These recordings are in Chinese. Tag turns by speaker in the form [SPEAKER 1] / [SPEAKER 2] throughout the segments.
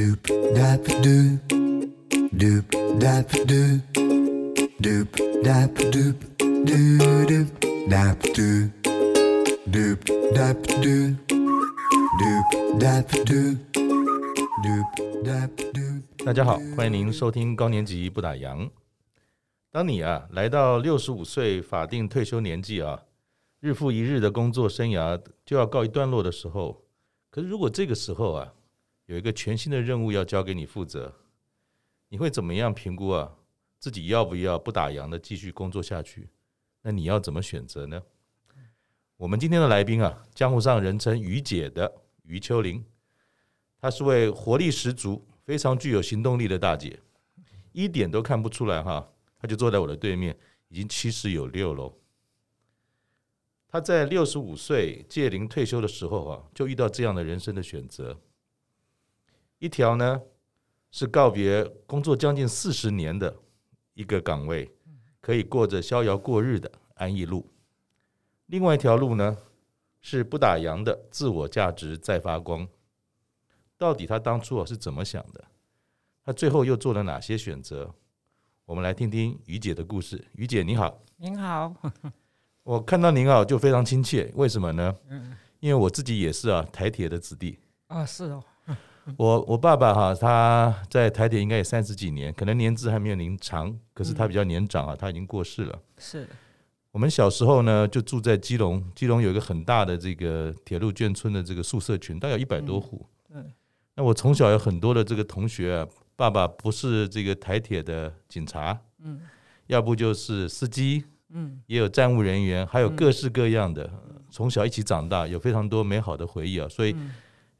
[SPEAKER 1] Doop dap doop, doop dap doop, doop dap doop, doo doop dap doop, doop dap doop, doop dap doop, doop dap doop.
[SPEAKER 2] 大家好，欢迎您收听高年级不打烊。当你啊来到六十五岁法定退休年纪啊，日复一日的工作生涯就要告一段落的时候，可是如果这个时候啊，有一个全新的任务要交给你负责，你会怎么样评估啊？自己要不要不打烊的继续工作下去？那你要怎么选择呢？我们今天的来宾啊，江湖上人称“于姐”的于秋玲，她是位活力十足、非常具有行动力的大姐，一点都看不出来哈。她就坐在我的对面，已经七十有六喽。她在六十五岁届龄退休的时候啊，就遇到这样的人生的选择。一条呢是告别工作将近四十年的一个岗位，可以过着逍遥过日的安逸路；另外一条路呢是不打烊的自我价值在发光。到底他当初啊是怎么想的？他最后又做了哪些选择？我们来听听于姐的故事。于姐你好，
[SPEAKER 3] 您好，
[SPEAKER 2] 我看到您啊就非常亲切，为什么呢？因为我自己也是啊台铁的子弟。
[SPEAKER 3] 啊，是哦。
[SPEAKER 2] 我我爸爸哈，他在台铁应该也三十几年，可能年资还没有您长，可是他比较年长啊，他已经过世了。
[SPEAKER 3] 是，
[SPEAKER 2] 我们小时候呢，就住在基隆，基隆有一个很大的这个铁路眷村的这个宿舍群，大概有一百多户。嗯，那我从小有很多的这个同学啊，爸爸不是这个台铁的警察，嗯，要不就是司机，嗯，也有站务人员，还有各式各样的，从小一起长大，有非常多美好的回忆啊，所以。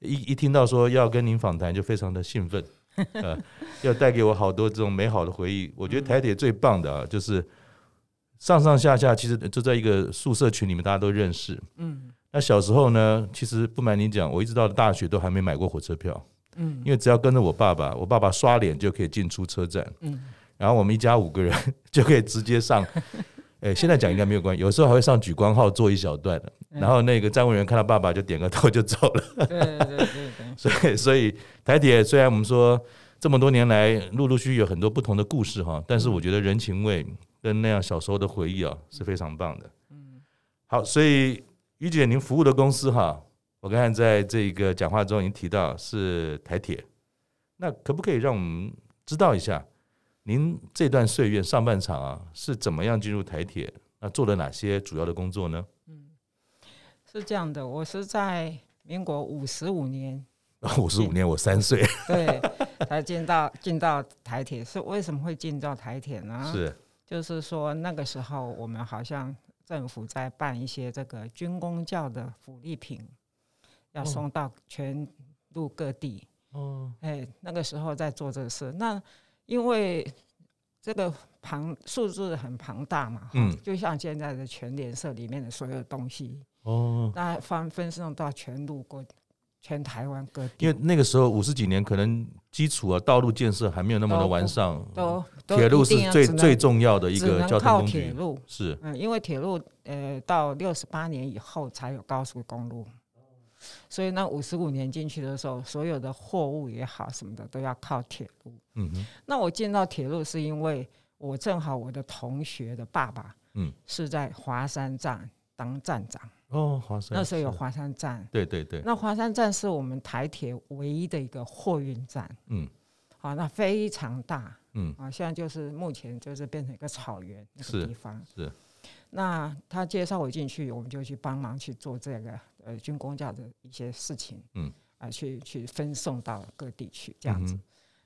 [SPEAKER 2] 一一听到说要跟您访谈，就非常的兴奋，呃，要带给我好多这种美好的回忆。我觉得台铁最棒的啊，就是上上下下其实就在一个宿舍群里面，大家都认识。嗯，那小时候呢，其实不瞒您讲，我一直到大学都还没买过火车票。嗯，因为只要跟着我爸爸，我爸爸刷脸就可以进出车站。嗯，然后我们一家五个人 就可以直接上。哎，现在讲应该没有关系，有时候还会上举光号做一小段的，然后那个站务员看到爸爸就点个头就走了。对对对对。所以所以台铁虽然我们说这么多年来陆陆续续有很多不同的故事哈，但是我觉得人情味跟那样小时候的回忆啊是非常棒的。嗯。好，所以于姐您服务的公司哈，我刚才在这个讲话中已经提到是台铁，那可不可以让我们知道一下？您这段岁月上半场啊，是怎么样进入台铁？那做了哪些主要的工作呢？嗯，
[SPEAKER 3] 是这样的，我是在民国五十五年，
[SPEAKER 2] 五十五年我三岁，
[SPEAKER 3] 对，才进到进到台铁。是为什么会进到台铁呢？
[SPEAKER 2] 是，
[SPEAKER 3] 就是说那个时候我们好像政府在办一些这个军工教的福利品，要送到全路各地。哦，哎，那个时候在做这个事，那。因为这个庞数字很庞大嘛，嗯，就像现在的全联社里面的所有东西哦，那分分送到全路过全台湾各地。
[SPEAKER 2] 因为那个时候五十几年，可能基础啊道路建设还没有那么的完善，都铁路是最最重要的一个交通工具。
[SPEAKER 3] 铁路是，嗯，因为铁路呃到六十八年以后才有高速公路。所以那五十五年进去的时候，所有的货物也好什么的都要靠铁路。嗯哼。那我进到铁路是因为我正好我的同学的爸爸，嗯，是在华山站当站长。哦，华山。那时候有华山站。
[SPEAKER 2] 对对对。
[SPEAKER 3] 那华山站是我们台铁唯一的一个货运站。嗯。好，那非常大。嗯。啊，现在就是目前就是变成一个草原那个地方。是。是。那他介绍我进去，我们就去帮忙去做这个。呃，军工教的一些事情，嗯，啊、呃，去去分送到各地去这样子。嗯、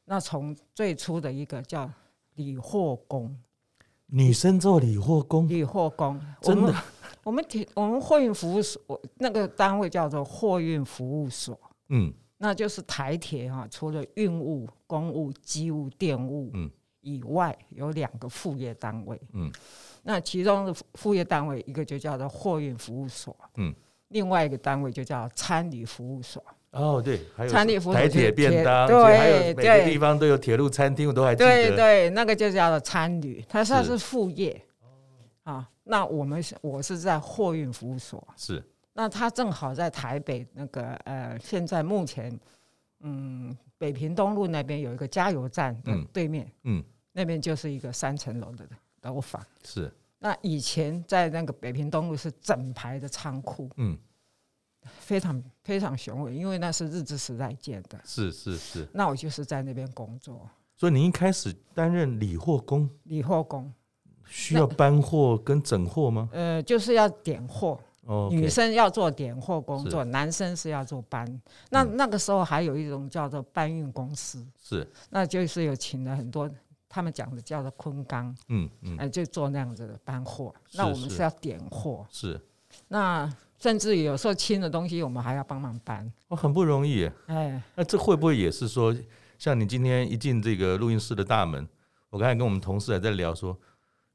[SPEAKER 3] 那从最初的一个叫理货工，
[SPEAKER 2] 女生做理货工，
[SPEAKER 3] 理货工
[SPEAKER 2] 真的，
[SPEAKER 3] 我们铁我们货运服务所那个单位叫做货运服务所，嗯，那就是台铁哈，除了运务、公务、机务、电务，嗯，以外有两个副业单位，嗯，那其中的副业单位一个就叫做货运服务所，嗯。另外一个单位就叫餐旅服务所。
[SPEAKER 2] 哦，对，还有
[SPEAKER 3] 餐旅服务，
[SPEAKER 2] 台铁便当，对，还有每个地方都有铁路餐厅，我都还记得。
[SPEAKER 3] 对对，那个就叫做餐旅，它算是副业。是啊，那我们是我是在货运服务所。
[SPEAKER 2] 是。
[SPEAKER 3] 那他正好在台北那个呃，现在目前嗯北平东路那边有一个加油站的对面，
[SPEAKER 2] 嗯，嗯
[SPEAKER 3] 那边就是一个三层楼的楼房。
[SPEAKER 2] 是。
[SPEAKER 3] 那以前在那个北平东路是整排的仓库，
[SPEAKER 2] 嗯，
[SPEAKER 3] 非常非常雄伟，因为那是日治时代建的。
[SPEAKER 2] 是是是。
[SPEAKER 3] 那我就是在那边工作。
[SPEAKER 2] 所以您一开始担任理货工？
[SPEAKER 3] 理货工
[SPEAKER 2] 需要搬货跟整货吗？
[SPEAKER 3] 呃，就是要点货。
[SPEAKER 2] 哦。
[SPEAKER 3] 女生要做点货工作，男生是要做搬。那那个时候还有一种叫做搬运公司。
[SPEAKER 2] 是。
[SPEAKER 3] 那就是有请了很多。他们讲的叫做昆钢，
[SPEAKER 2] 嗯嗯，
[SPEAKER 3] 哎，就做那样子的搬货。那我们是要点货，
[SPEAKER 2] 是。
[SPEAKER 3] 那甚至有时候轻的东西，我们还要帮忙搬。
[SPEAKER 2] 哦，很不容易。哎，那这会不会也是说，像你今天一进这个录音室的大门，我刚才跟我们同事还在聊说，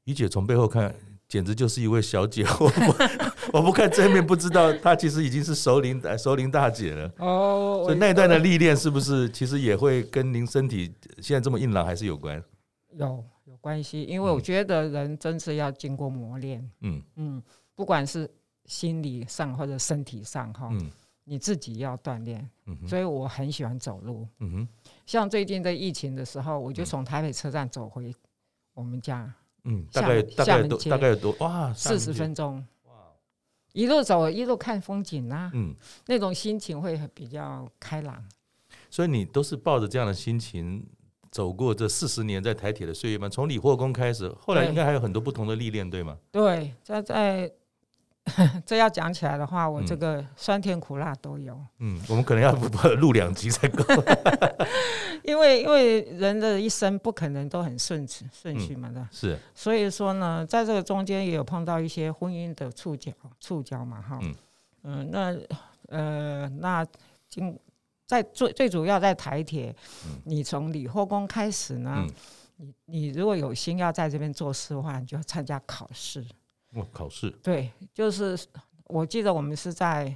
[SPEAKER 2] 于姐从背后看，简直就是一位小姐。我不，我不看正面不知道，她其实已经是熟龄熟龄大姐了。哦，所以那一段的历练是不是其实也会跟您身体现在这么硬朗还是有关？
[SPEAKER 3] 有有关系，因为我觉得人真是要经过磨练，嗯。嗯，不管是心理上或者身体上哈，嗯，你自己要锻炼，嗯，所以我很喜欢走路，嗯哼，像最近在疫情的时候，我就从台北车站走回我们家，
[SPEAKER 2] 嗯，大概大概多大概有多哇，
[SPEAKER 3] 四十分钟，哇，一路走一路看风景啊，嗯，那种心情会比较开朗，
[SPEAKER 2] 所以你都是抱着这样的心情。走过这四十年在台铁的岁月吗？从理货工开始，后来应该还有很多不同的历练，对吗？
[SPEAKER 3] 对，在在 这要讲起来的话，我这个酸甜苦辣都有。
[SPEAKER 2] 嗯，我们可能要录两集才够。
[SPEAKER 3] 因为因为人的一生不可能都很顺顺序嘛的，
[SPEAKER 2] 是。
[SPEAKER 3] 所以说呢，在这个中间也有碰到一些婚姻的触角触角嘛，哈。嗯。嗯，那呃，那经。在最最主要在台铁，你从理货工开始呢，你你如果有心要在这边做事的话，你就要参加考试。
[SPEAKER 2] 哦，考试。
[SPEAKER 3] 对，就是我记得我们是在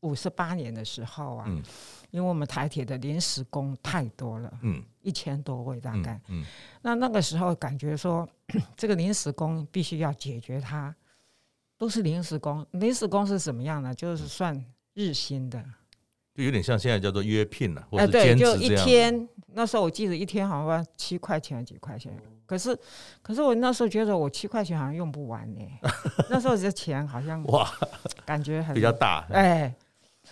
[SPEAKER 3] 五十八年的时候啊，因为我们台铁的临时工太多了，嗯，一千多位大概，嗯，那那个时候感觉说 这个临时工必须要解决它，都是临时工，临时工是什么样呢？就是算日薪的。
[SPEAKER 2] 就有点像现在叫做约聘了，或者兼职这样。
[SPEAKER 3] 对，就一天。那时候我记得一天好像七块钱，几块钱。可是，可是我那时候觉得我七块钱好像用不完呢。那时候这钱好像哇，感觉很
[SPEAKER 2] 比较大。
[SPEAKER 3] 哎，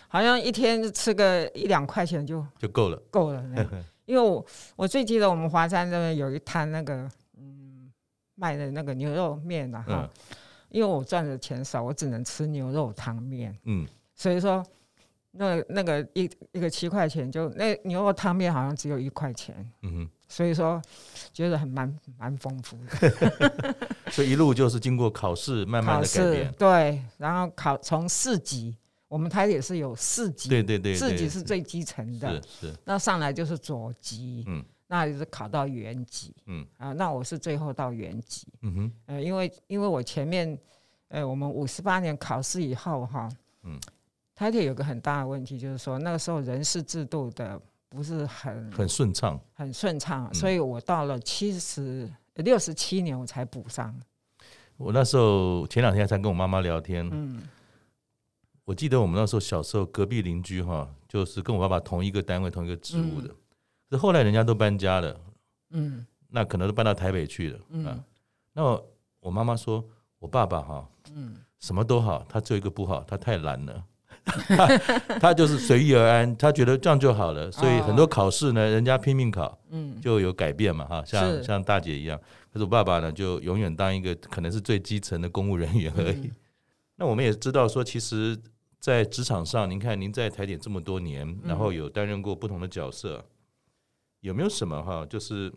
[SPEAKER 3] 好像一天吃个一两块钱就
[SPEAKER 2] 就够了，
[SPEAKER 3] 够了。因为我我最记得我们华山那边有一摊那个嗯卖的那个牛肉面啊哈，因为我赚的钱少，我只能吃牛肉汤面。嗯，所以说。那那个一一个七块钱，就那牛肉汤面好像只有一块钱，嗯哼，所以说觉得很蛮蛮丰富的
[SPEAKER 2] 所以一路就是经过考试，慢慢的改变，
[SPEAKER 3] 对，然后考从四级，我们台也是有四级，
[SPEAKER 2] 对对对，
[SPEAKER 3] 四级是最基层的，
[SPEAKER 2] 是，
[SPEAKER 3] 那上来就是左级，嗯，那就是考到原级，嗯啊，那我是最后到原级，嗯哼，呃，因为因为我前面，呃，我们五十八年考试以后哈，嗯。台铁有个很大的问题，就是说那个时候人事制度的不是很
[SPEAKER 2] 很顺畅，
[SPEAKER 3] 很顺畅，所以我到了七十六十七年我才补上。
[SPEAKER 2] 我那时候前两天才跟我妈妈聊天，嗯，我记得我们那时候小时候隔壁邻居哈，就是跟我爸爸同一个单位、同一个职务的，是后来人家都搬家了，嗯，那可能都搬到台北去了，嗯，那我妈妈说我爸爸哈，嗯，什么都好，他只有一个不好，他太懒了。他他就是随遇而安，他觉得这样就好了，所以很多考试呢，人家拼命考，嗯，就有改变嘛，哈，像像大姐一样。可是我爸爸呢，就永远当一个可能是最基层的公务人员而已。那我们也知道说，其实，在职场上，您看您在台点这么多年，然后有担任过不同的角色，有没有什么哈，就是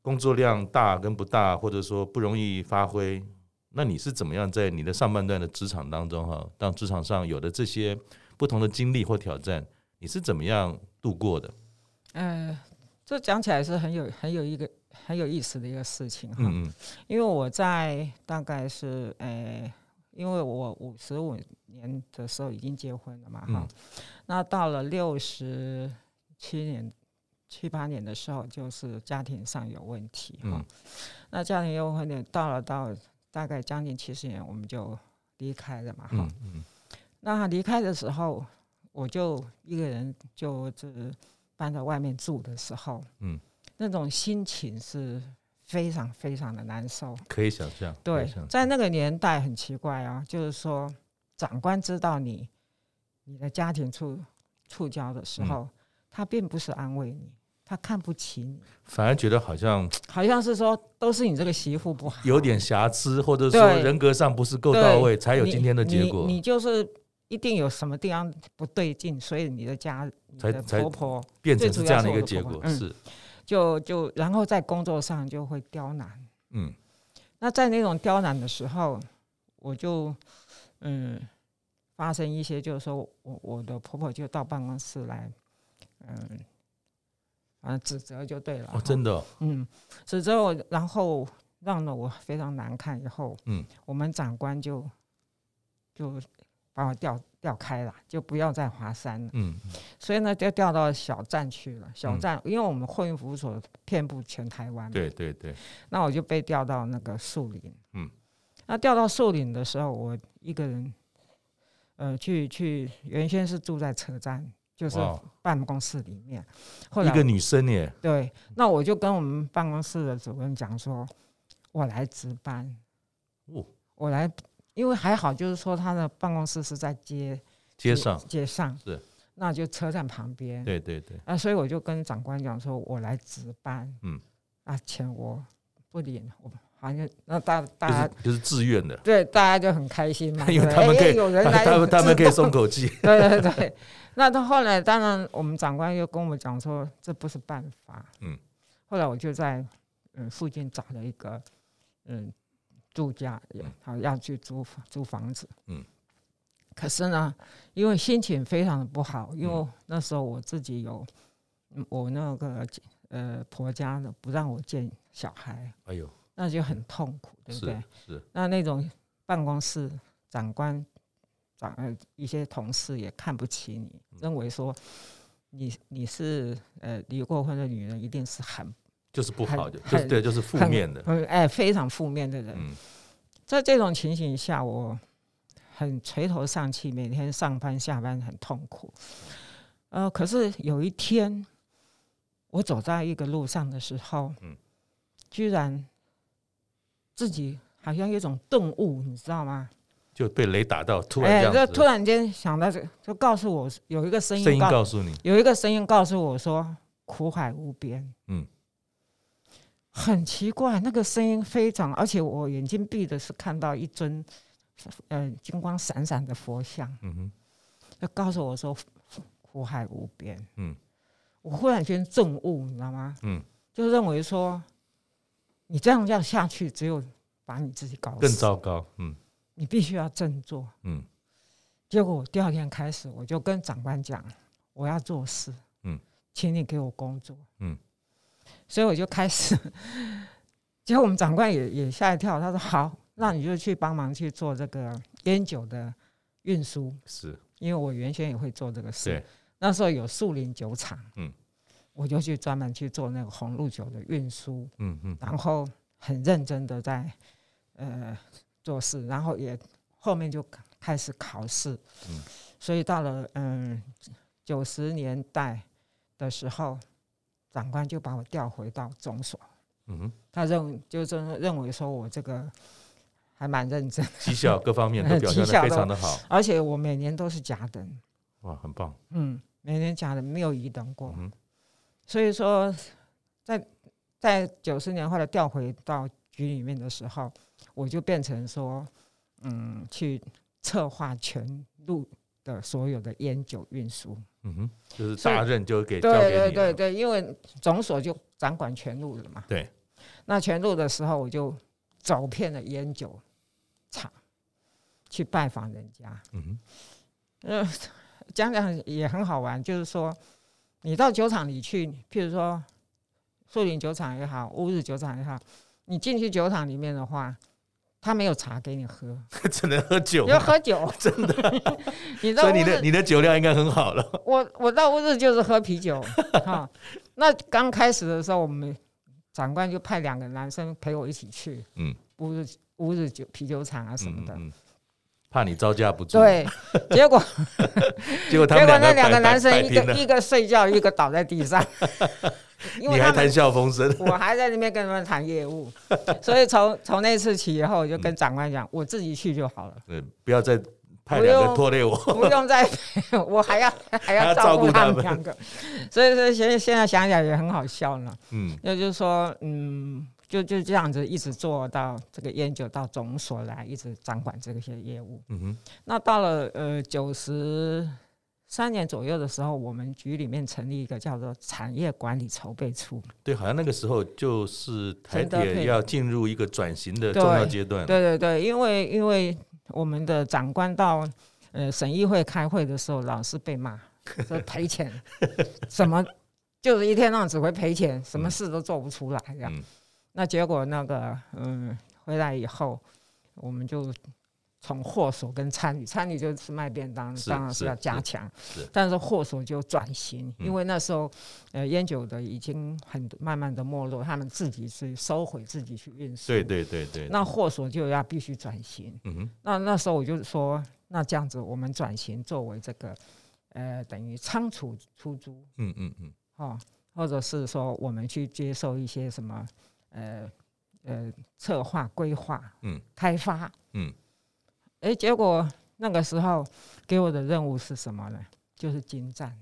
[SPEAKER 2] 工作量大跟不大，或者说不容易发挥？那你是怎么样在你的上半段的职场当中哈，当职场上有的这些不同的经历或挑战，你是怎么样度过的？
[SPEAKER 3] 呃，这讲起来是很有很有一个很有意思的一个事情哈。嗯嗯。因为我在大概是呃，因为我五十五年的时候已经结婚了嘛哈，嗯、那到了六十七年七八年的时候，就是家庭上有问题哈。嗯、那家庭有问题，到了到。大概将近七十年，我们就离开了嘛，哈、嗯。嗯、那离开的时候，我就一个人，就是搬到外面住的时候，嗯，那种心情是非常非常的难受，
[SPEAKER 2] 可以想象。
[SPEAKER 3] 对，在那个年代很奇怪啊，就是说长官知道你你的家庭处触礁的时候，嗯、他并不是安慰你。他看不起你，
[SPEAKER 2] 反而觉得好像
[SPEAKER 3] 好像是说都是你这个媳妇不好，
[SPEAKER 2] 有点瑕疵，或者说人格上不是够到位，才有今天的结果。
[SPEAKER 3] 你，你就是一定有什么地方不对劲，所以你的家
[SPEAKER 2] 才
[SPEAKER 3] 你的婆婆
[SPEAKER 2] 变成是这样的一个结果。是，嗯、
[SPEAKER 3] 就就然后在工作上就会刁难。嗯，那在那种刁难的时候，我就嗯发生一些，就是说我我的婆婆就到办公室来，嗯。啊，指责就对了。
[SPEAKER 2] 哦，真的。
[SPEAKER 3] 嗯，指责我，然后让了我非常难看。以后，嗯，我们长官就就把我调调开了，就不要在华山了。嗯，所以呢，就调到小站去了。小站，因为我们货运服务所遍布全台湾。
[SPEAKER 2] 对对对。
[SPEAKER 3] 那我就被调到那个树林。嗯。那调到树林的时候，我一个人，呃，去去，原先是住在车站。就是办公室里面，后来
[SPEAKER 2] 一个女生耶。
[SPEAKER 3] 对，那我就跟我们办公室的主任讲说，我来值班。哦，我来，因为还好，就是说他的办公室是在街
[SPEAKER 2] 街上，
[SPEAKER 3] 街上
[SPEAKER 2] 是，
[SPEAKER 3] 那就车站旁边。
[SPEAKER 2] 对对对。
[SPEAKER 3] 啊，所以我就跟长官讲说，我来值班。嗯，啊，钱我不领，我。好像那大大家
[SPEAKER 2] 就是自愿的，
[SPEAKER 3] 对，大家就很开心嘛，
[SPEAKER 2] 因为他们可以有人来，他们他们可以松口气。
[SPEAKER 3] 对对对，那到后来，当然我们长官又跟我们讲说，这不是办法。嗯，后来我就在嗯附近找了一个嗯住家，好要去租租房子。嗯，可是呢，因为心情非常的不好，因为那时候我自己有我那个呃婆家的不让我见小孩。哎呦。那就很痛苦，对不对？是，是。那那种办公室长官、长呃一些同事也看不起你，嗯、认为说你你是呃离过婚的女人，一定是很
[SPEAKER 2] 就是不好的，就是对，就是负面的，
[SPEAKER 3] 哎，非常负面的人。嗯、在这种情形下，我很垂头丧气，每天上班下班很痛苦。呃，可是有一天，我走在一个路上的时候，嗯，居然。自己好像有一种顿悟，你知道吗？
[SPEAKER 2] 就被雷打到，突然
[SPEAKER 3] 就突然间想到这，就告诉我有一个声音，
[SPEAKER 2] 声音告诉你，
[SPEAKER 3] 有一个声音告诉我说苦海无边。嗯，很奇怪，那个声音非常，而且我眼睛闭的是看到一尊，呃，金光闪闪的佛像。嗯哼，就告诉我说苦海无边。嗯，我忽然间顿悟，你知道吗？嗯，就认为说。你这样这样下去，只有把你自己搞死。
[SPEAKER 2] 更糟糕。嗯，
[SPEAKER 3] 你必须要振作。嗯，结果我第二天开始，我就跟长官讲，我要做事。嗯，请你给我工作。嗯，所以我就开始。结果我们长官也也吓一跳，他说：“好，那你就去帮忙去做这个烟酒的运输。”是，因为我原先也会做这个事。那时候有树林酒厂。嗯。我就去专门去做那个红露酒的运输，嗯嗯，然后很认真的在呃做事，然后也后面就开始考试，嗯，所以到了嗯九十年代的时候，长官就把我调回到总所，嗯哼，他认就是认为说我这个还蛮认真，
[SPEAKER 2] 绩效各方面都 表现的非常的好，
[SPEAKER 3] 而且我每年都是甲等，
[SPEAKER 2] 哇，很棒，
[SPEAKER 3] 嗯，每年甲等没有乙等过，嗯。所以说，在在九十年后来调回到局里面的时候，我就变成说，嗯，去策划全路的所有的烟酒运输。
[SPEAKER 2] 嗯哼，就是大任就给交给。
[SPEAKER 3] 对对对对，因为总所就掌管全路了嘛。
[SPEAKER 2] 对。
[SPEAKER 3] 那全路的时候，我就走遍了烟酒厂，去拜访人家。嗯哼。呃，讲讲也很好玩，就是说。你到酒厂里去，譬如说树林酒厂也好，乌日酒厂也好，你进去酒厂里面的话，他没有茶给你喝，
[SPEAKER 2] 只能喝酒。
[SPEAKER 3] 要喝酒，
[SPEAKER 2] 真的。你 所以你的你的酒量应该很好了。
[SPEAKER 3] 我我到乌日就是喝啤酒哈。那刚开始的时候，我们长官就派两个男生陪我一起去，嗯，乌日乌日酒啤酒厂啊什么的。嗯嗯嗯
[SPEAKER 2] 怕你招架不住。
[SPEAKER 3] 对，结果
[SPEAKER 2] 结果他们
[SPEAKER 3] 结果那
[SPEAKER 2] 两个
[SPEAKER 3] 男生一
[SPEAKER 2] 个
[SPEAKER 3] 一个睡觉，一个倒在地上。因为
[SPEAKER 2] 你
[SPEAKER 3] 还
[SPEAKER 2] 谈笑风生，
[SPEAKER 3] 我还在那边跟他们谈业务，所以从从那次起以后，我就跟长官讲，我自己去就好了，
[SPEAKER 2] 对，不要再派两个拖累我，
[SPEAKER 3] 不用再，我还要还要照顾他们。两个，所以说现现在想起来也很好笑呢。嗯，那就是说，嗯，就就这样子一直做到这个烟酒到总所来，一直掌管这些业务。嗯哼，那到了呃九十。三年左右的时候，我们局里面成立一个叫做产业管理筹备处。
[SPEAKER 2] 对，好像那个时候就是台铁要进入一个转型的重要阶段。
[SPEAKER 3] 对对对，因为因为我们的长官到呃省议会开会的时候，老是被骂说赔钱，什么就是一天到晚只会赔钱，什么事都做不出来这样。嗯、那结果那个嗯回来以后，我们就。从货所跟餐旅，餐旅就是卖便当，当然是要加强。但是货所就转型，因为那时候，呃，烟酒的已经很慢慢的没落，他们自己是收回自己去运输。
[SPEAKER 2] 对对对对。
[SPEAKER 3] 那货所就要必须转型。嗯哼。那那时候我就说，那这样子我们转型作为这个，呃，等于仓储出租。嗯嗯嗯。哦，或者是说我们去接受一些什么，呃呃，策划规划，嗯，开发，嗯。哎，结果那个时候给我的任务是什么呢？就是金站。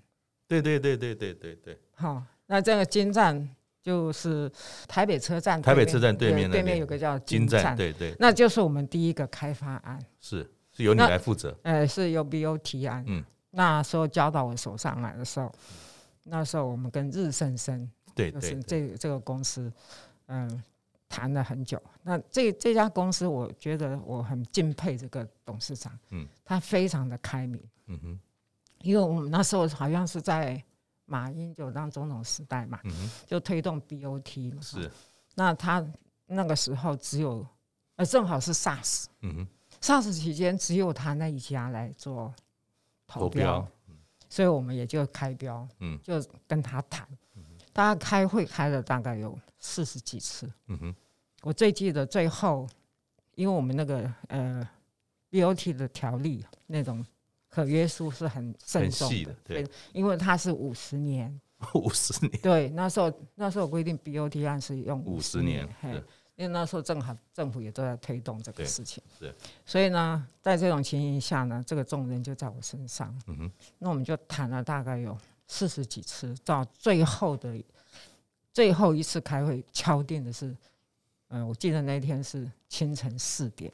[SPEAKER 2] 对对对对对对对。
[SPEAKER 3] 好，那这个金站就是台北车站。
[SPEAKER 2] 台北车站对面
[SPEAKER 3] 对面有个叫金站，
[SPEAKER 2] 站，对对。
[SPEAKER 3] 那就是我们第一个开发案。
[SPEAKER 2] 是是由你来负责。
[SPEAKER 3] 呃，是由 BO 提案。嗯。那时候交到我手上来的时候，那时候我们跟日盛生，
[SPEAKER 2] 对，
[SPEAKER 3] 就是这这个公司，嗯。谈了很久，那这这家公司，我觉得我很敬佩这个董事长，嗯，他非常的开明，嗯哼，因为我们那时候好像是在马英九当总统时代嘛，嗯，就推动 BOT 嘛，是，那他那个时候只有，呃，正好是 SARS，嗯哼，SARS 期间只有他那一家来做投标，所以我们也就开标，嗯，就跟他谈，大家开会开了大概有四十几次，嗯哼，我最记得最后，因为我们那个呃，BOT 的条例那种可约束是很慎重的，对，因为它是五十年，
[SPEAKER 2] 五十年，
[SPEAKER 3] 对，那时候那时候规定 BOT 案是用
[SPEAKER 2] 五十年，
[SPEAKER 3] 嘿，因为那时候正好政府也都在推动这个事情，对，所以呢，在这种情形下呢，这个重任就在我身上，嗯哼，那我们就谈了大概有。四十几次，到最后的最后一次开会敲定的是，嗯、呃，我记得那天是清晨四点，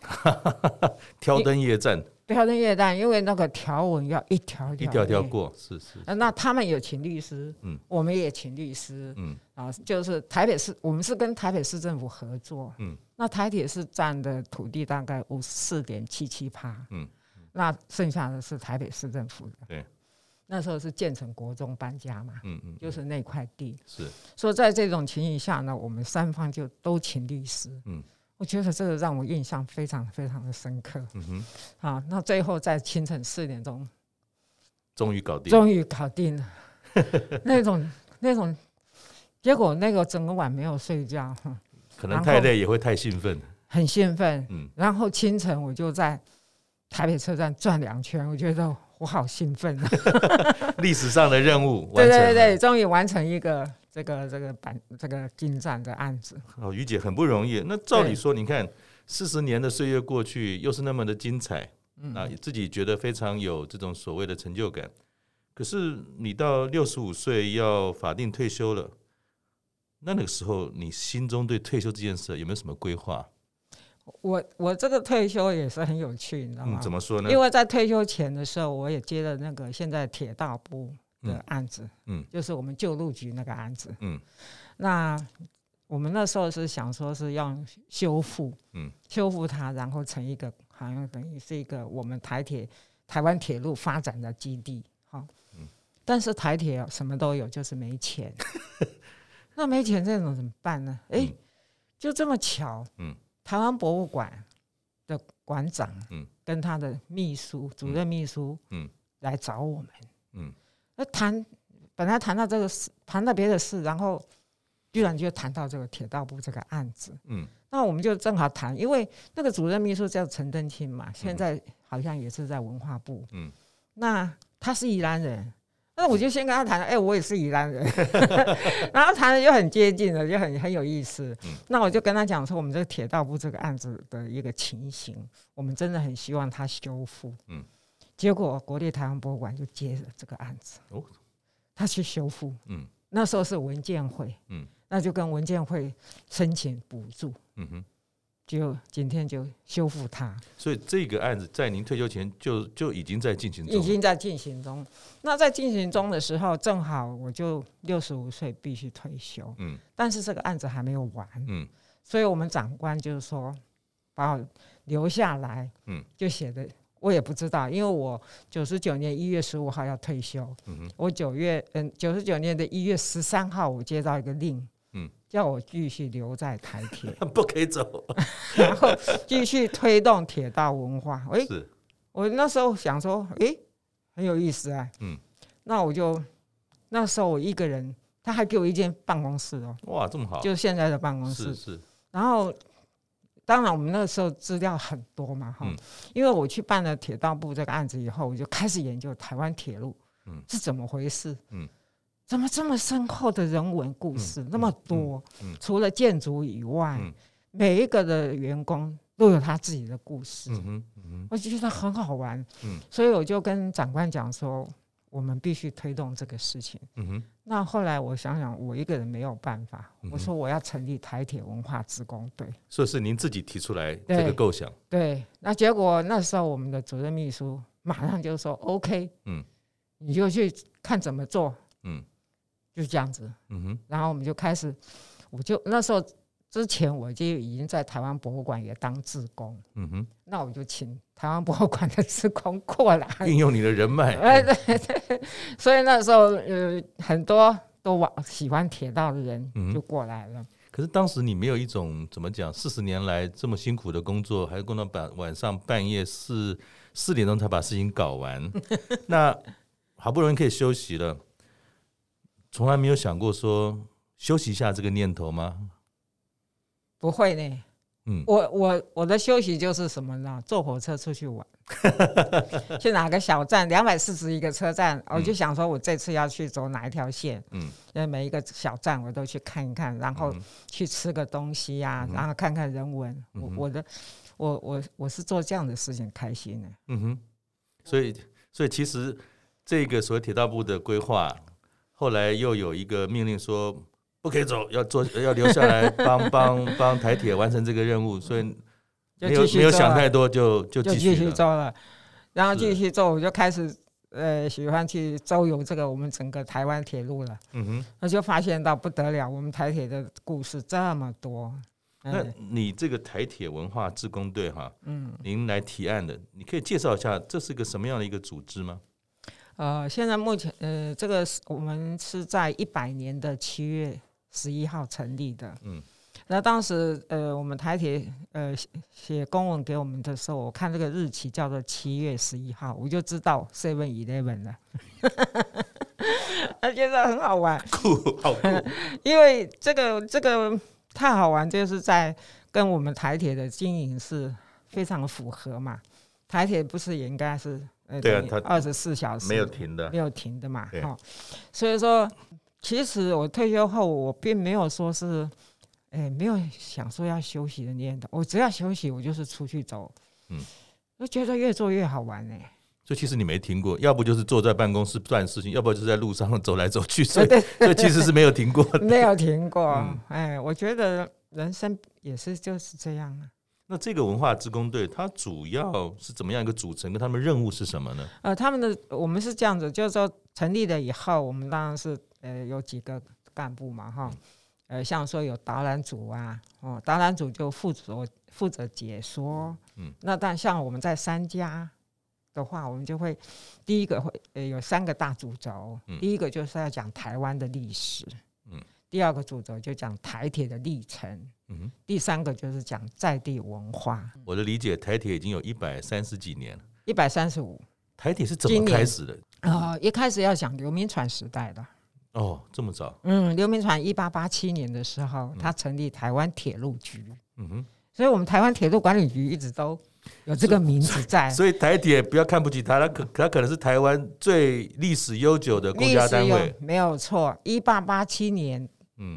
[SPEAKER 2] 挑灯夜战，
[SPEAKER 3] 挑灯夜战，因为那个条文要一条
[SPEAKER 2] 一条条过，是是。
[SPEAKER 3] 那他们有请律师，嗯，我们也请律师，嗯，啊，就是台北市，我们是跟台北市政府合作，嗯，那台铁是占的土地大概五十四点七七趴，嗯，那剩下的是台北市政府的，对。那时候是建成国中搬家嘛，嗯嗯，就是那块地，是。所以在这种情形下呢，我们三方就都请律师，嗯，我觉得这个让我印象非常非常的深刻，嗯哼，好，那最后在清晨四点钟，
[SPEAKER 2] 终于搞定，
[SPEAKER 3] 终于搞定了，那种那种结果，那个整个晚没有睡觉，
[SPEAKER 2] 可能太累也会太兴奋，
[SPEAKER 3] 很兴奋，嗯，然后清晨我就在台北车站转两圈，我觉得。我好兴奋啊！
[SPEAKER 2] 历史上的任务，
[SPEAKER 3] 对对对，终于完成一个这个这个版这个进展的案子。
[SPEAKER 2] 哦，于姐很不容易。那照理说，你看四十年的岁月过去，又是那么的精彩，啊，自己觉得非常有这种所谓的成就感。可是你到六十五岁要法定退休了，那那个时候你心中对退休这件事有没有什么规划？
[SPEAKER 3] 我我这个退休也是很有趣，你知道吗？
[SPEAKER 2] 怎么说呢？
[SPEAKER 3] 因为在退休前的时候，我也接了那个现在铁道部的案子，嗯，就是我们旧路局那个案子，嗯，那我们那时候是想说是要修复，嗯，修复它，然后成一个好像等于是一个我们台铁台湾铁路发展的基地，哈，嗯，但是台铁什么都有，就是没钱，那没钱这种怎么办呢？哎，就这么巧，嗯。台湾博物馆的馆长，嗯，跟他的秘书、主任秘书，嗯，来找我们，嗯，那谈本来谈到这个事，谈到别的事，然后居然就谈到这个铁道部这个案子。嗯，那我们就正好谈，因为那个主任秘书叫陈登清嘛，现在好像也是在文化部。嗯，那他是宜兰人，那我就先跟他谈，哎、欸，我也是宜兰人，然后谈的就很接近了，就很很有意思。那我就跟他讲说，我们这个铁道部这个案子的一个情形，我们真的很希望他修复。嗯，结果国立台湾博物馆就接了这个案子。哦，他去修复。嗯，那时候是文建会。嗯。那就跟文建会申请补助，嗯哼，就今天就修复它。
[SPEAKER 2] 所以这个案子在您退休前就就已经在进行中，
[SPEAKER 3] 已经在进行中。那在进行中的时候，正好我就六十五岁必须退休，嗯，但是这个案子还没有完，嗯，所以我们长官就是说把我留下来，嗯，就写的。我也不知道，因为我九十九年一月十五号要退休，嗯哼，我九月嗯九十九年的一月十三号我接到一个令。嗯，叫我继续留在台铁，
[SPEAKER 2] 不可以走，
[SPEAKER 3] 然后继续推动铁道文化。哎，是我那时候想说，哎，很有意思啊。嗯，那我就那时候我一个人，他还给我一间办公室哦。
[SPEAKER 2] 哇，这么好，
[SPEAKER 3] 就现在的办公室。是是。然后，当然我们那时候资料很多嘛，哈，因为我去办了铁道部这个案子以后，我就开始研究台湾铁路，嗯，是怎么回事，嗯。怎么这么深厚的人文故事那么多？除了建筑以外，每一个的员工都有他自己的故事。我就觉得很好玩。所以我就跟长官讲说，我们必须推动这个事情。那后来我想想，我一个人没有办法。我说我要成立台铁文化职工队。
[SPEAKER 2] 所以是您自己提出来这个构想？
[SPEAKER 3] 对。那结果那时候我们的主任秘书马上就说：“OK，嗯，你就去看怎么做。”嗯。就这样子，嗯哼，然后我们就开始，我就那时候之前我就已经在台湾博物馆也当志工，嗯哼，那我就请台湾博物馆的志工过来，
[SPEAKER 2] 运用你的人脉，
[SPEAKER 3] 哎对对，所以那时候呃很多都往喜欢铁道的人就过来了。
[SPEAKER 2] 可是当时你没有一种怎么讲，四十年来这么辛苦的工作，还工作半晚上半夜四四点钟才把事情搞完，那好不容易可以休息了。从来没有想过说休息一下这个念头吗？
[SPEAKER 3] 不会呢。嗯，我我我的休息就是什么呢？坐火车出去玩，去哪个小站，两百四十一个车站，嗯、我就想说，我这次要去走哪一条线？嗯，每一个小站我都去看一看，然后去吃个东西呀、啊，嗯、然后看看人文。嗯、我我的我我我是做这样的事情开心的。
[SPEAKER 2] 嗯哼，所以所以其实这个所谓铁道部的规划。后来又有一个命令说不可以走，要做要留下来帮帮帮台铁完成这个任务，所以没有没有想太多就就继续
[SPEAKER 3] 做了，然后继续做，我就开始呃喜欢去周游这个我们整个台湾铁路了。嗯哼，那就发现到不得了，我们台铁的故事这么多。
[SPEAKER 2] 那你这个台铁文化志工队哈，嗯，您来提案的，你可以介绍一下这是个什么样的一个组织吗？
[SPEAKER 3] 呃，现在目前呃，这个是我们是在一百年的七月十一号成立的。嗯，那当时呃，我们台铁呃写公文给我们的时候，我看这个日期叫做七月十一号，我就知道 Seven Eleven 了。他觉得很好玩，
[SPEAKER 2] 酷，好酷，
[SPEAKER 3] 因为这个这个太好玩，就是在跟我们台铁的经营是非常符合嘛。台铁不是也应该是？
[SPEAKER 2] 对啊，他
[SPEAKER 3] 二十四小时
[SPEAKER 2] 没有停的，
[SPEAKER 3] 没有停的嘛。哈，所以说，其实我退休后，我并没有说是，哎，没有想说要休息的念头。我只要休息，我就是出去走。嗯，我觉得越做越好玩呢。
[SPEAKER 2] 所以其实你没停过，要不就是坐在办公室办事情，要不就是在路上走来走去。所以，所以其实是没有停过的，
[SPEAKER 3] 没有停过。哎，我觉得人生也是就是这样啊。
[SPEAKER 2] 那这个文化职工队，它主要是怎么样一个组成？跟他们任务是什么呢？
[SPEAKER 3] 呃，他们的我们是这样子，就是说成立了以后，我们当然是呃有几个干部嘛，哈，呃，像说有导览组啊，哦，导览组就负责负责解说，嗯，那但像我们在三家的话，我们就会第一个会呃有三个大主轴，嗯，第一个就是要讲台湾的历史，嗯，第二个主轴就讲台铁的历程。嗯，第三个就是讲在地文化。
[SPEAKER 2] 我的理解，台铁已经有一百三十几年了，
[SPEAKER 3] 一百三十五。
[SPEAKER 2] 台铁是怎么开始的？
[SPEAKER 3] 啊、呃，一开始要讲刘铭传时代的。
[SPEAKER 2] 哦，这么早？
[SPEAKER 3] 嗯，刘铭传一八八七年的时候，他成立台湾铁路局。
[SPEAKER 2] 嗯哼，
[SPEAKER 3] 所以我们台湾铁路管理局一直都有这个名字在。
[SPEAKER 2] 所以 台铁不要看不起他，他可他可能是台湾最历史悠久的公家单位。
[SPEAKER 3] 没有错，一八八七年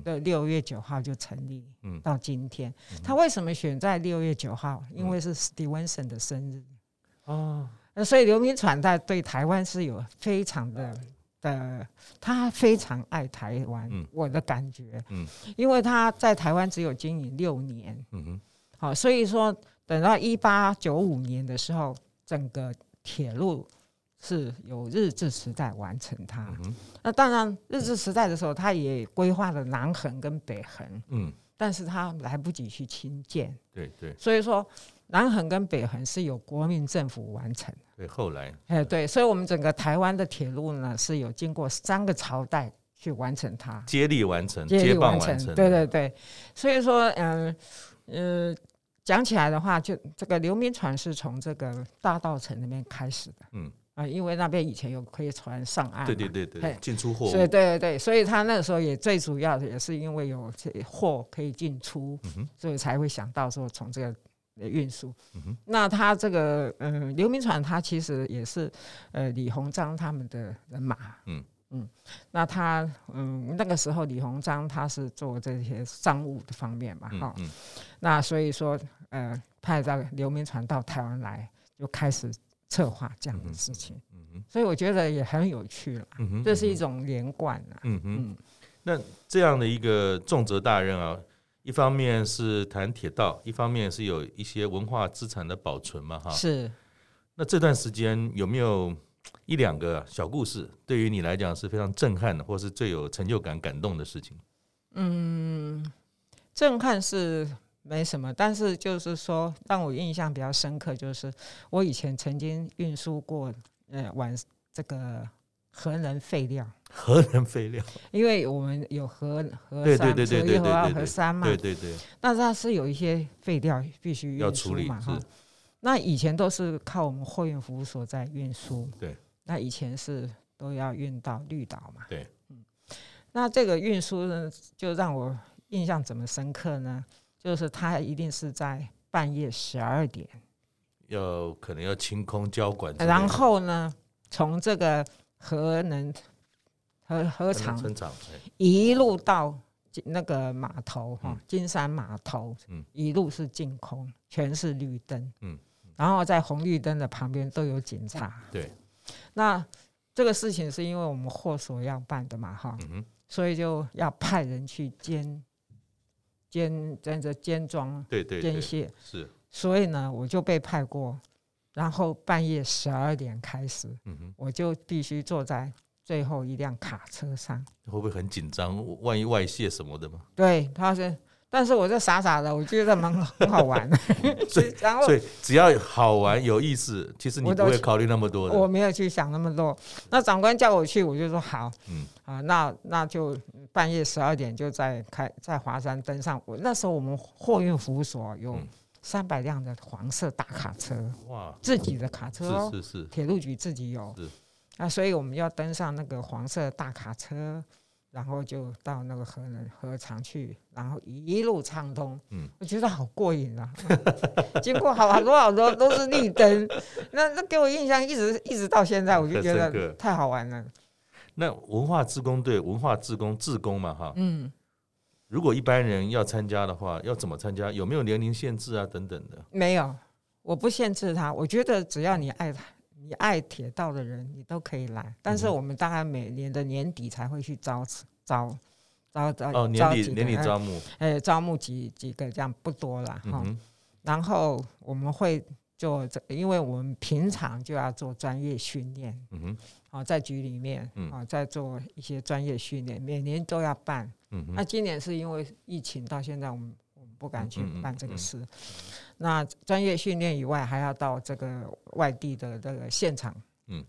[SPEAKER 3] 的六月九号就成立，嗯，到今天。他为什么选在六月九号？因为是史蒂文森的生日。哦，那所以刘铭传在对台湾是有非常的。的，他非常爱台湾，嗯、我的感觉，嗯，因为他在台湾只有经营六年，嗯哼，好，所以说等到一八九五年的时候，整个铁路是有日治时代完成它。嗯、那当然，日治时代的时候，它也规划了南横跟北横，嗯，但是它来不及去兴建，
[SPEAKER 2] 对对，
[SPEAKER 3] 所以说。南横跟北横是由国民政府完成，
[SPEAKER 2] 对，后来，
[SPEAKER 3] 哎，对，所以，我们整个台湾的铁路呢，是有经过三个朝代去完成它，
[SPEAKER 2] 接力完成，
[SPEAKER 3] 接力完成，对对对，所以说，嗯、呃，呃，讲起来的话，就这个刘铭传是从这个大道城那边开始的，嗯，啊，因为那边以前有可以船上岸，
[SPEAKER 2] 对对对对，进出货，
[SPEAKER 3] 对对对，所以他那个时候也最主要的也是因为有这货可以进出，所以才会想到说从这个。运输，那他这个，嗯，刘铭传他其实也是，呃，李鸿章他们的人马，嗯。嗯，那他，嗯，那个时候李鸿章他是做这些商务的方面嘛，哈、那所以说，呃，派这个刘铭传到台湾来，就开始策划这样的事情，嗯嗯，所以我觉得也很有趣了，嗯哼，这是一种连贯啊，嗯哼，嗯
[SPEAKER 2] 那这样的一个重责大任啊。一方面是谈铁道，一方面是有一些文化资产的保存嘛，哈。
[SPEAKER 3] 是。
[SPEAKER 2] 那这段时间有没有一两个小故事，对于你来讲是非常震撼的，或是最有成就感、感动的事情？
[SPEAKER 3] 嗯，震撼是没什么，但是就是说让我印象比较深刻，就是我以前曾经运输过，呃，完这个。核能废料，
[SPEAKER 2] 核能废料，
[SPEAKER 3] 因为我们有核核三，所以核二、核三嘛，
[SPEAKER 2] 对对对。
[SPEAKER 3] 那它是有一些废料必须
[SPEAKER 2] 要处理
[SPEAKER 3] 嘛，哈。那以前都是靠我们货运服务所在运输，
[SPEAKER 2] 对。
[SPEAKER 3] 那以前是都要运到绿岛嘛，
[SPEAKER 2] 对。
[SPEAKER 3] 嗯。那这个运输呢，就让我印象怎么深刻呢？就是他一定是在半夜十二点，
[SPEAKER 2] 要可能要清空交管，
[SPEAKER 3] 然后呢，从这个。核能核核厂一路到那个码头哈，金山码头，嗯。一路是净空，全是绿灯，嗯，然后在红绿灯的旁边都有警察，
[SPEAKER 2] 对。
[SPEAKER 3] 那这个事情是因为我们货所要办的嘛，哈，所以就要派人去监监在这监装，
[SPEAKER 2] 对对
[SPEAKER 3] 监卸
[SPEAKER 2] 是。
[SPEAKER 3] 所以呢，我就被派过。然后半夜十二点开始，我就必须坐在最后一辆卡车上。
[SPEAKER 2] 会不会很紧张？万一外泄什么的吗？
[SPEAKER 3] 对，他是，但是我就傻傻的，我觉得蛮很 好玩的。
[SPEAKER 2] 所以，然后所以只要好玩有意思，其实你不会考虑那么多的。
[SPEAKER 3] 我没有去想那么多。那长官叫我去，我就说好。嗯啊，那那就半夜十二点就在开在华山登上。我那时候我们货运服务所有。嗯三百辆的黄色大卡车，哇，自己的卡车哦，是是是，铁路局自己有，是啊，所以我们要登上那个黄色大卡车，然后就到那个核能核厂去，然后一路畅通，嗯，我觉得好过瘾啊！经过好多好多都是绿灯，那那给我印象一直一直到现在，我就觉得太好玩了。
[SPEAKER 2] 那文化志工队，文化志工志工嘛，哈，嗯。如果一般人要参加的话，要怎么参加？有没有年龄限制啊？等等的？
[SPEAKER 3] 没有，我不限制他。我觉得只要你爱你爱铁道的人，你都可以来。但是我们大概每年的年底才会去招招招招
[SPEAKER 2] 哦，年底年底招募，
[SPEAKER 3] 哎，招募几几个这样不多了哈。嗯、然后我们会做这，因为我们平常就要做专业训练。嗯哼。啊，在局里面啊，在做一些专业训练，每年都要办。嗯哼，那今年是因为疫情，到现在我们不敢去办这个事。那专业训练以外，还要到这个外地的这个现场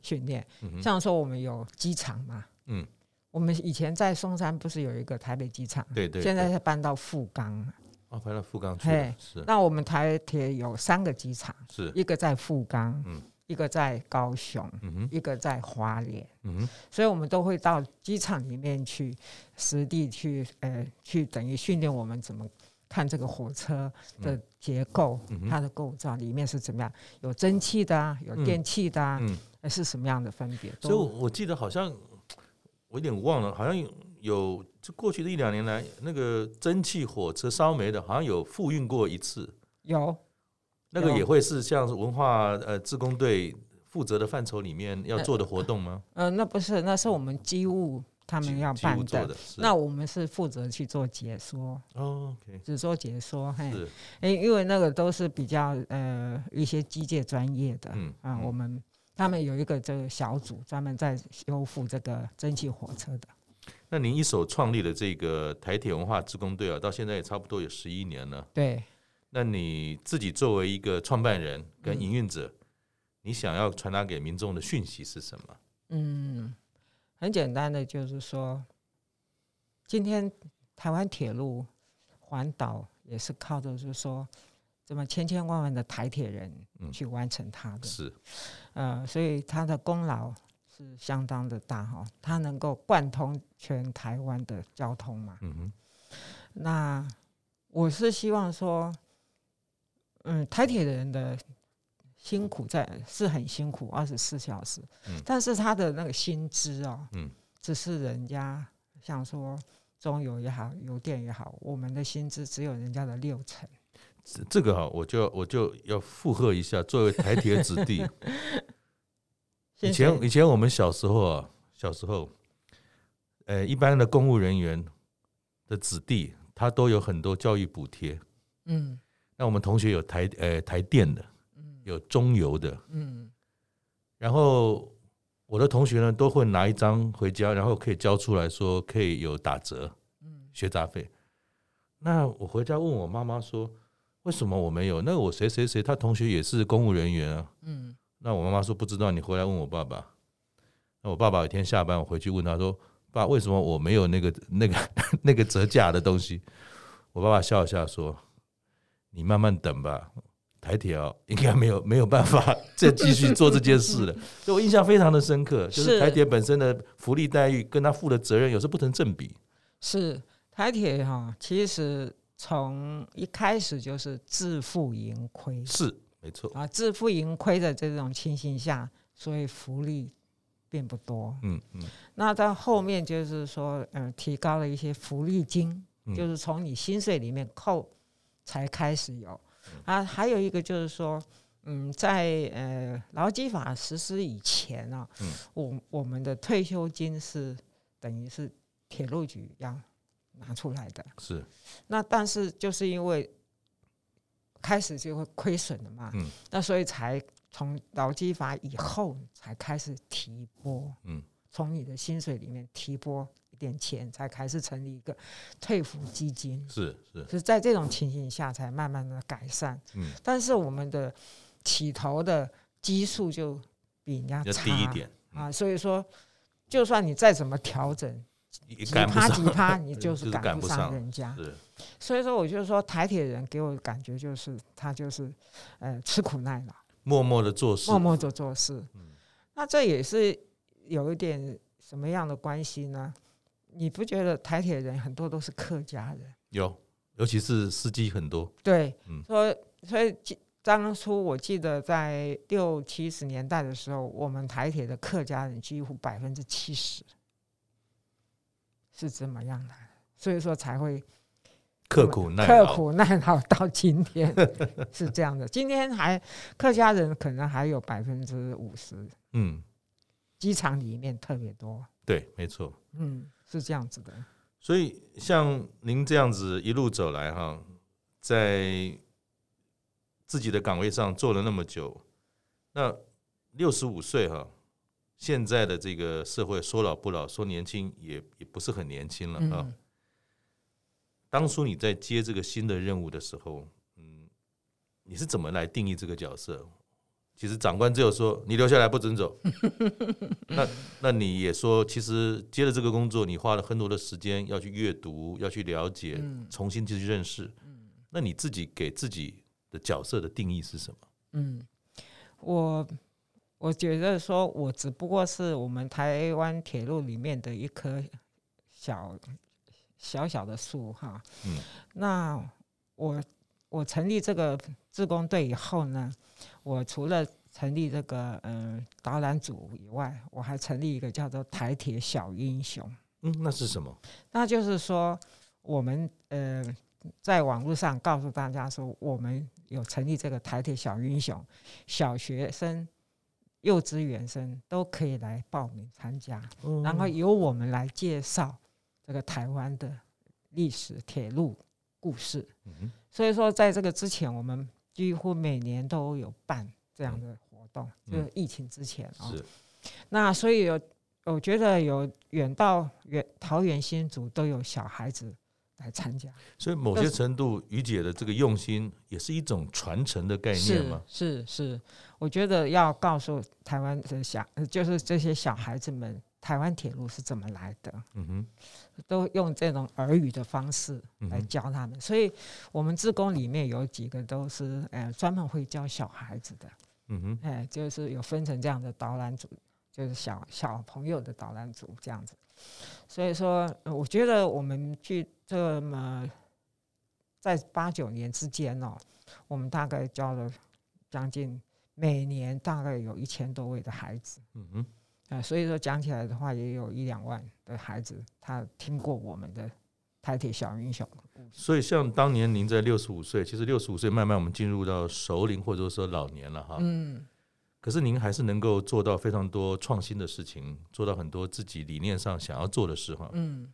[SPEAKER 3] 训练。像说我们有机场嘛，嗯，我们以前在松山不是有一个台北机场？对，对对。现在是搬到富冈。
[SPEAKER 2] 哦，搬到富冈去。嘿，
[SPEAKER 3] 是。那我们台铁有三个机场，是一个在富冈，嗯。一个在高雄，一个在花莲，
[SPEAKER 2] 嗯哼，
[SPEAKER 3] 所以我们都会到机场里面去实地去，呃，去等于训练我们怎么看这个火车的结构，
[SPEAKER 2] 嗯、
[SPEAKER 3] 它的构造里面是怎么样，有蒸汽的啊，有电气的啊，
[SPEAKER 2] 嗯，
[SPEAKER 3] 嗯，是什么样的分别？
[SPEAKER 2] 所以我记得好像 我有点忘了，好像有就过去的一两年来，那个蒸汽火车烧煤的，好像有复运过一次，
[SPEAKER 3] 有。
[SPEAKER 2] 那个也会是像文化呃自工队负责的范畴里面要做的活动吗？
[SPEAKER 3] 嗯、呃，那不是，那是我们机务他们要办的。的那我们是负责去做解说。
[SPEAKER 2] 哦，OK，
[SPEAKER 3] 只做解说。嘿，
[SPEAKER 2] 是。
[SPEAKER 3] 哎，因为那个都是比较呃一些机械专业的。嗯啊，我们他们有一个这个小组专门在修复这个蒸汽火车的。
[SPEAKER 2] 那您一手创立的这个台铁文化职工队啊，到现在也差不多有十一年了。
[SPEAKER 3] 对。
[SPEAKER 2] 那你自己作为一个创办人跟营运者，嗯、你想要传达给民众的讯息是什么？
[SPEAKER 3] 嗯，很简单的，就是说，今天台湾铁路环岛也是靠着，就是说，这么千千万万的台铁人去完成它的，嗯、
[SPEAKER 2] 是，
[SPEAKER 3] 呃，所以它的功劳是相当的大哈，它能够贯通全台湾的交通嘛。嗯哼，那我是希望说。嗯，台铁的人的辛苦在是很辛苦，二十四小时，嗯，但是他的那个薪资哦，嗯，只是人家想说中油也好，油电也好，我们的薪资只有人家的六成。
[SPEAKER 2] 这个哈，我就我就要附和一下，作为台铁子弟，以前以前我们小时候啊，小时候，呃，一般的公务人员的子弟，他都有很多教育补贴，嗯。那我们同学有台呃台电的，有中油的，嗯，然后我的同学呢都会拿一张回家，然后可以交出来说可以有打折，嗯，学杂费。那我回家问我妈妈说，为什么我没有？那我谁谁谁他同学也是公务人员啊，嗯，那我妈妈说不知道，你回来问我爸爸。那我爸爸有一天下班，我回去问他说，爸，为什么我没有那个 那个那个折价的东西？我爸爸笑一下说。你慢慢等吧，台铁哦，应该没有没有办法 再继续做这件事了。所以我印象非常的深刻，就是台铁本身的福利待遇跟他负的责任有时不成正比。
[SPEAKER 3] 是台铁哈，其实从一开始就是自负盈亏，
[SPEAKER 2] 是没错
[SPEAKER 3] 啊，自负盈亏的这种情形下，所以福利并不多。嗯嗯，那到后面就是说，嗯，提高了一些福利金，就是从你薪水里面扣。才开始有啊，还有一个就是说，嗯，在呃劳基法实施以前啊，嗯，我我们的退休金是等于是铁路局要拿出来的，
[SPEAKER 2] 是。
[SPEAKER 3] 那但是就是因为开始就会亏损了嘛，嗯，那所以才从劳基法以后才开始提拨，嗯，从你的薪水里面提拨。点钱才开始成立一个退服基金，
[SPEAKER 2] 是是，
[SPEAKER 3] 是在这种情形下才慢慢的改善。嗯，但是我们的起头的基数就比人家差
[SPEAKER 2] 低一点
[SPEAKER 3] 啊，所以说，就算你再怎么调整，几趴几趴，你 就是赶不上人家。是，所以说，我就说台铁人给我的感觉就是他就是呃吃苦耐劳，
[SPEAKER 2] 默默的做事，
[SPEAKER 3] 默默的做事。嗯，那这也是有一点什么样的关系呢？你不觉得台铁人很多都是客家人？
[SPEAKER 2] 有，尤其是司机很多。
[SPEAKER 3] 对，嗯，所以所以当初我记得在六七十年代的时候，我们台铁的客家人几乎百分之七十是怎么样的，所以说才会
[SPEAKER 2] 刻苦耐
[SPEAKER 3] 刻苦耐劳到今天是这样的。今天还客家人可能还有百分之五十，嗯，机场里面特别多。
[SPEAKER 2] 对，没错，
[SPEAKER 3] 嗯。是这样子的，
[SPEAKER 2] 所以像您这样子一路走来哈，在自己的岗位上做了那么久，那六十五岁哈，现在的这个社会说老不老，说年轻也也不是很年轻了啊。嗯。当初你在接这个新的任务的时候，嗯，你是怎么来定义这个角色？其实长官只有说你留下来不准走，那那你也说，其实接了这个工作，你花了很多的时间要去阅读，要去了解，重新去认识。那你自己给自己的角色的定义是什么？
[SPEAKER 3] 嗯，我我觉得说，我只不过是我们台湾铁路里面的一棵小小小的树哈。嗯。那我我成立这个自工队以后呢，我除了成立这个嗯导览组以外，我还成立一个叫做台铁小英雄。
[SPEAKER 2] 嗯，那是什么？
[SPEAKER 3] 那就是说，我们呃，在网络上告诉大家说，我们有成立这个台铁小英雄，小学生、幼稚园生都可以来报名参加，然后由我们来介绍这个台湾的历史、铁路故事。嗯所以说，在这个之前，我们几乎每年都有办这样的活动，就是疫情之前啊。那所以有。我觉得有远到远桃园新竹都有小孩子来参加，
[SPEAKER 2] 所以某些程度，于姐的这个用心也是一种传承的概念吗？
[SPEAKER 3] 是是是，我觉得要告诉台湾的小，就是这些小孩子们，台湾铁路是怎么来的。嗯哼，都用这种耳语的方式来教他们，所以我们自工里面有几个都是呃专门会教小孩子的。嗯哼，哎，就是有分成这样的导览组。就是小小朋友的导览组这样子，所以说，我觉得我们去这么在八九年之间哦，我们大概教了将近每年大概有一千多位的孩子，嗯哼，啊，所以说讲起来的话，也有一两万的孩子他听过我们的台铁小英雄。
[SPEAKER 2] 所以，像当年您在六十五岁，其实六十五岁慢慢我们进入到熟龄或者说老年了哈，嗯。可是您还是能够做到非常多创新的事情，做到很多自己理念上想要做的事哈。嗯，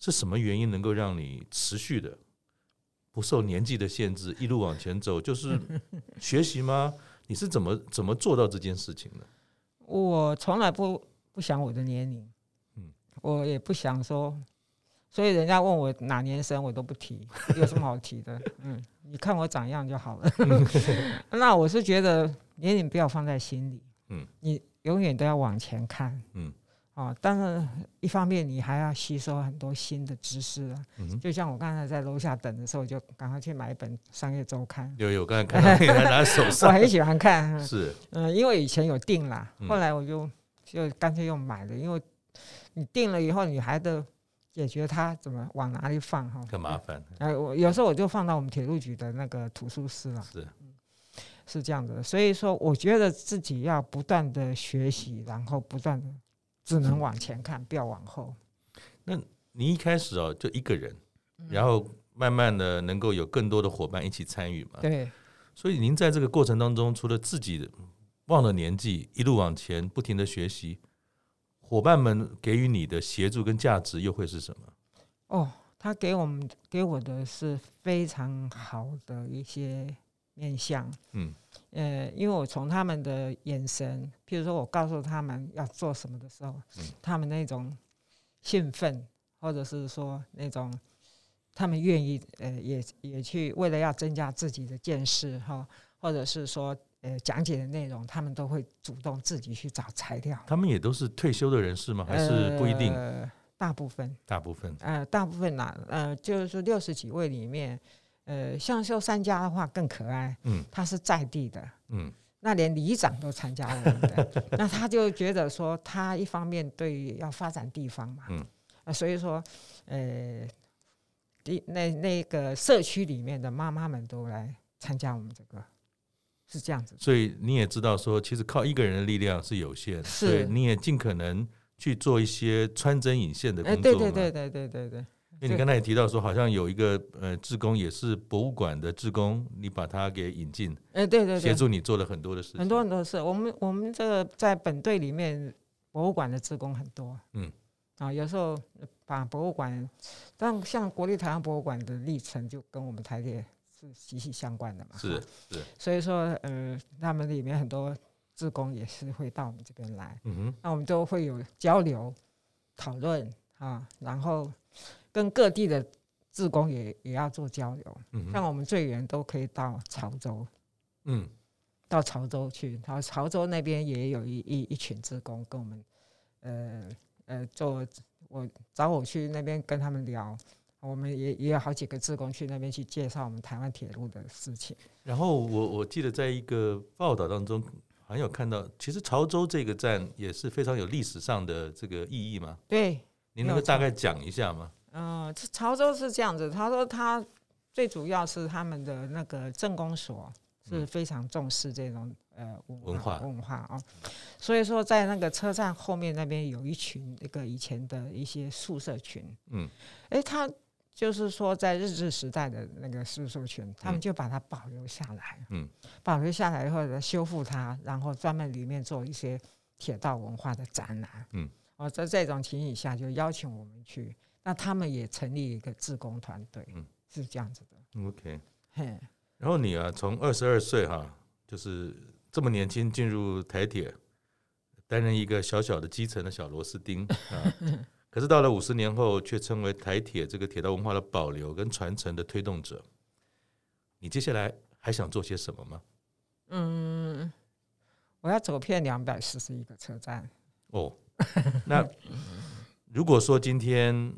[SPEAKER 2] 是什么原因能够让你持续的不受年纪的限制，一路往前走？就是 学习吗？你是怎么怎么做到这件事情的？
[SPEAKER 3] 我从来不不想我的年龄，嗯，我也不想说，所以人家问我哪年生，我都不提，有什么好提的？嗯，你看我长样就好了。那我是觉得。年龄不要放在心里，嗯，你永远都要往前看，嗯，哦，但是一方面你还要吸收很多新的知识啊，嗯，就像我刚才在楼下等的时候，就赶快去买一本商业周刊，
[SPEAKER 2] 有有，刚才 看到你还拿手上，
[SPEAKER 3] 我很喜欢看，
[SPEAKER 2] 是，
[SPEAKER 3] 嗯，因为以前有订啦，后来我就就干脆又买了，因为你订了以后，你还得解决它怎么往哪里放哈，
[SPEAKER 2] 很麻。烦，
[SPEAKER 3] 哎，我有时候我就放到我们铁路局的那个图书室了，
[SPEAKER 2] 是。
[SPEAKER 3] 是这样的，所以说，我觉得自己要不断的学习，然后不断的只能往前看，不要往后。
[SPEAKER 2] 那你一开始哦，就一个人，然后慢慢的能够有更多的伙伴一起参与嘛？
[SPEAKER 3] 对。
[SPEAKER 2] 所以您在这个过程当中，除了自己忘了年纪，一路往前，不停的学习，伙伴们给予你的协助跟价值又会是什么？
[SPEAKER 3] 哦，他给我们给我的是非常好的一些。面向，嗯，呃，因为我从他们的眼神，譬如说我告诉他们要做什么的时候，嗯，他们那种兴奋，或者是说那种他们愿意，呃，也也去为了要增加自己的见识哈，或者是说，呃，讲解的内容，他们都会主动自己去找材料。
[SPEAKER 2] 他们也都是退休的人士吗？还是不一定？
[SPEAKER 3] 呃，大部分，
[SPEAKER 2] 大部分，
[SPEAKER 3] 呃，大部分啊，呃，就是六十几位里面。呃，像秀三家的话更可爱，嗯，他是在地的，嗯，那连里长都参加我们的，那他就觉得说，他一方面对于要发展地方嘛，嗯，啊，所以说，呃，地那那个社区里面的妈妈们都来参加我们这个，是这样子。
[SPEAKER 2] 所以你也知道说，其实靠一个人的力量是有限，
[SPEAKER 3] 是，
[SPEAKER 2] 所以你也尽可能去做一些穿针引线的工作，
[SPEAKER 3] 对对对对对对对。
[SPEAKER 2] 因为你刚才也提到说，好像有一个呃，志工也是博物馆的志工，你把他给引进，
[SPEAKER 3] 哎，对对对，
[SPEAKER 2] 协助你做了很多的事情，
[SPEAKER 3] 很多很多事。我们我们这个在本队里面，博物馆的志工很多，嗯，啊，有时候把博物馆，但像国立台湾博物馆的历程，就跟我们台铁是息息相关的嘛，
[SPEAKER 2] 是是，
[SPEAKER 3] 所以说，呃，他们里面很多志工也是会到我们这边来，嗯哼，那我们都会有交流讨论啊，然后。跟各地的志工也也要做交流，嗯、像我们最远都可以到潮州，嗯，到潮州去，然后潮州那边也有一一一群志工跟我们，呃呃，做我找我去那边跟他们聊，我们也也有好几个志工去那边去介绍我们台湾铁路的事情。
[SPEAKER 2] 然后我我记得在一个报道当中，好像有看到，其实潮州这个站也是非常有历史上的这个意义嘛。
[SPEAKER 3] 对，
[SPEAKER 2] 您能够大概讲一下吗？
[SPEAKER 3] 嗯、呃，潮州是这样子，他说他最主要是他们的那个政工所是非常重视这种呃文化文化啊、哦，所以说在那个车站后面那边有一群那个以前的一些宿舍群，嗯，哎，他。就是说，在日治时代的那个宿舍群，他们就把它保留下来，嗯，保留下来以后修复它，然后专门里面做一些铁道文化的展览，嗯，哦，在这种情形下就邀请我们去，那他们也成立一个志工团队，嗯，是这样子的
[SPEAKER 2] ，OK，嘿，然后你啊，从二十二岁哈，就是这么年轻进入台铁，担任一个小小的基层的小螺丝钉 啊。可是到了五十年后，却成为台铁这个铁道文化的保留跟传承的推动者。你接下来还想做些什么吗？
[SPEAKER 3] 嗯，我要走遍两百四十一个车站。
[SPEAKER 2] 哦，那如果说今天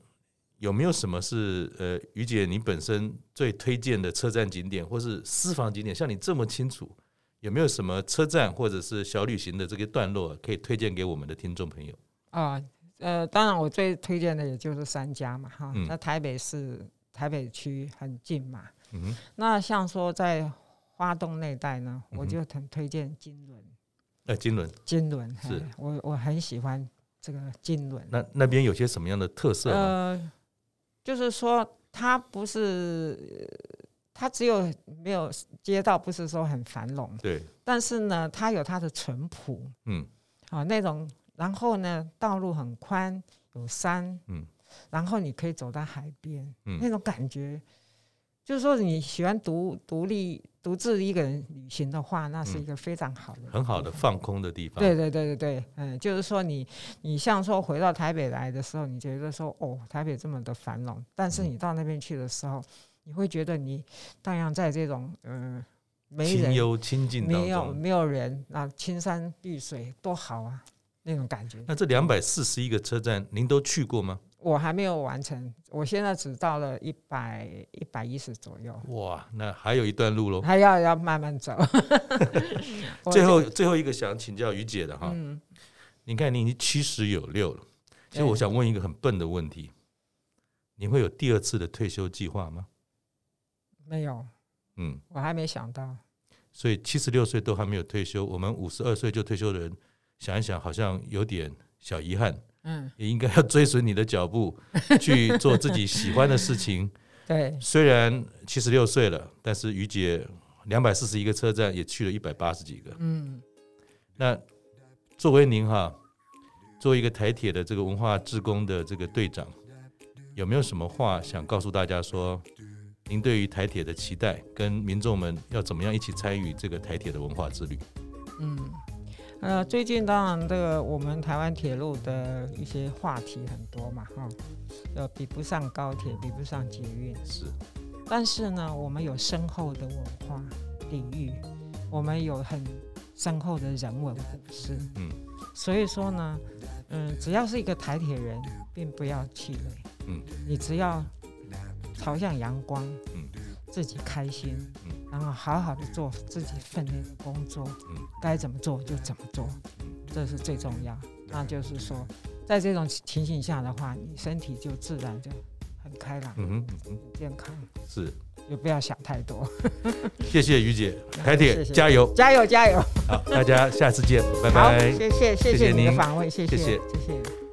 [SPEAKER 2] 有没有什么是呃，于姐你本身最推荐的车站景点，或是私房景点？像你这么清楚，有没有什么车站或者是小旅行的这个段落可以推荐给我们的听众朋友？
[SPEAKER 3] 啊。呃，当然我最推荐的也就是三家嘛，哈，那台北市台北区很近嘛，嗯，那像说在花东那带呢，我就很推荐金轮，
[SPEAKER 2] 哎，金轮，
[SPEAKER 3] 金轮是我我很喜欢这个金轮。
[SPEAKER 2] 那那边有些什么样的特色？
[SPEAKER 3] 呃，就是说它不是，它只有没有街道，不是说很繁荣，
[SPEAKER 2] 对，
[SPEAKER 3] 但是呢，它有它的淳朴，嗯，啊那种。然后呢，道路很宽，有山，嗯，然后你可以走到海边，嗯，那种感觉，就是说你喜欢独独立独自一个人旅行的话，那是一个非常好的、
[SPEAKER 2] 很好的放空的地方。
[SPEAKER 3] 对对对对对，嗯，就是说你你像说回到台北来的时候，你觉得说哦，台北这么的繁荣，但是你到那边去的时候，你会觉得你荡漾在这种嗯、呃、没人、
[SPEAKER 2] 清幽清静、
[SPEAKER 3] 没有没有人啊，青山绿水多好啊！那种感觉。
[SPEAKER 2] 那这两百四十一个车站，您都去过吗？
[SPEAKER 3] 我还没有完成，我现在只到了一百一百一十左右。
[SPEAKER 2] 哇，那还有一段路喽，
[SPEAKER 3] 还要要慢慢走。
[SPEAKER 2] 最后最后一个想请教于姐的哈，嗯，你看你已经七十有六了，其实我想问一个很笨的问题，你会有第二次的退休计划吗？
[SPEAKER 3] 没有，嗯，我还没想到。
[SPEAKER 2] 所以七十六岁都还没有退休，我们五十二岁就退休的人。想一想，好像有点小遗憾。嗯，也应该要追随你的脚步，去做自己喜欢的事情。
[SPEAKER 3] 对，
[SPEAKER 2] 虽然七十六岁了，但是于姐两百四十一个车站也去了一百八十几个。嗯，那作为您哈，作为一个台铁的这个文化志工的这个队长，有没有什么话想告诉大家说？您对于台铁的期待，跟民众们要怎么样一起参与这个台铁的文化之旅？嗯。
[SPEAKER 3] 呃，最近当然这个我们台湾铁路的一些话题很多嘛，哈，呃，比不上高铁，比不上捷运，
[SPEAKER 2] 是。
[SPEAKER 3] 但是呢，我们有深厚的文化底蕴，我们有很深厚的人文故事，嗯。所以说呢，嗯，只要是一个台铁人，并不要气馁，嗯，你只要朝向阳光，嗯，自己开心，嗯。然后好好的做自己分内的工作，嗯，该怎么做就怎么做，这是最重要。那就是说，在这种情形下的话，你身体就自然就很开朗，嗯哼，很健康，
[SPEAKER 2] 是，
[SPEAKER 3] 就不要想太多。
[SPEAKER 2] 谢谢于姐，台铁加油，
[SPEAKER 3] 加油，加油！
[SPEAKER 2] 好，大家下次见，拜拜。
[SPEAKER 3] 谢谢，谢谢你的访问，谢谢，谢谢。谢谢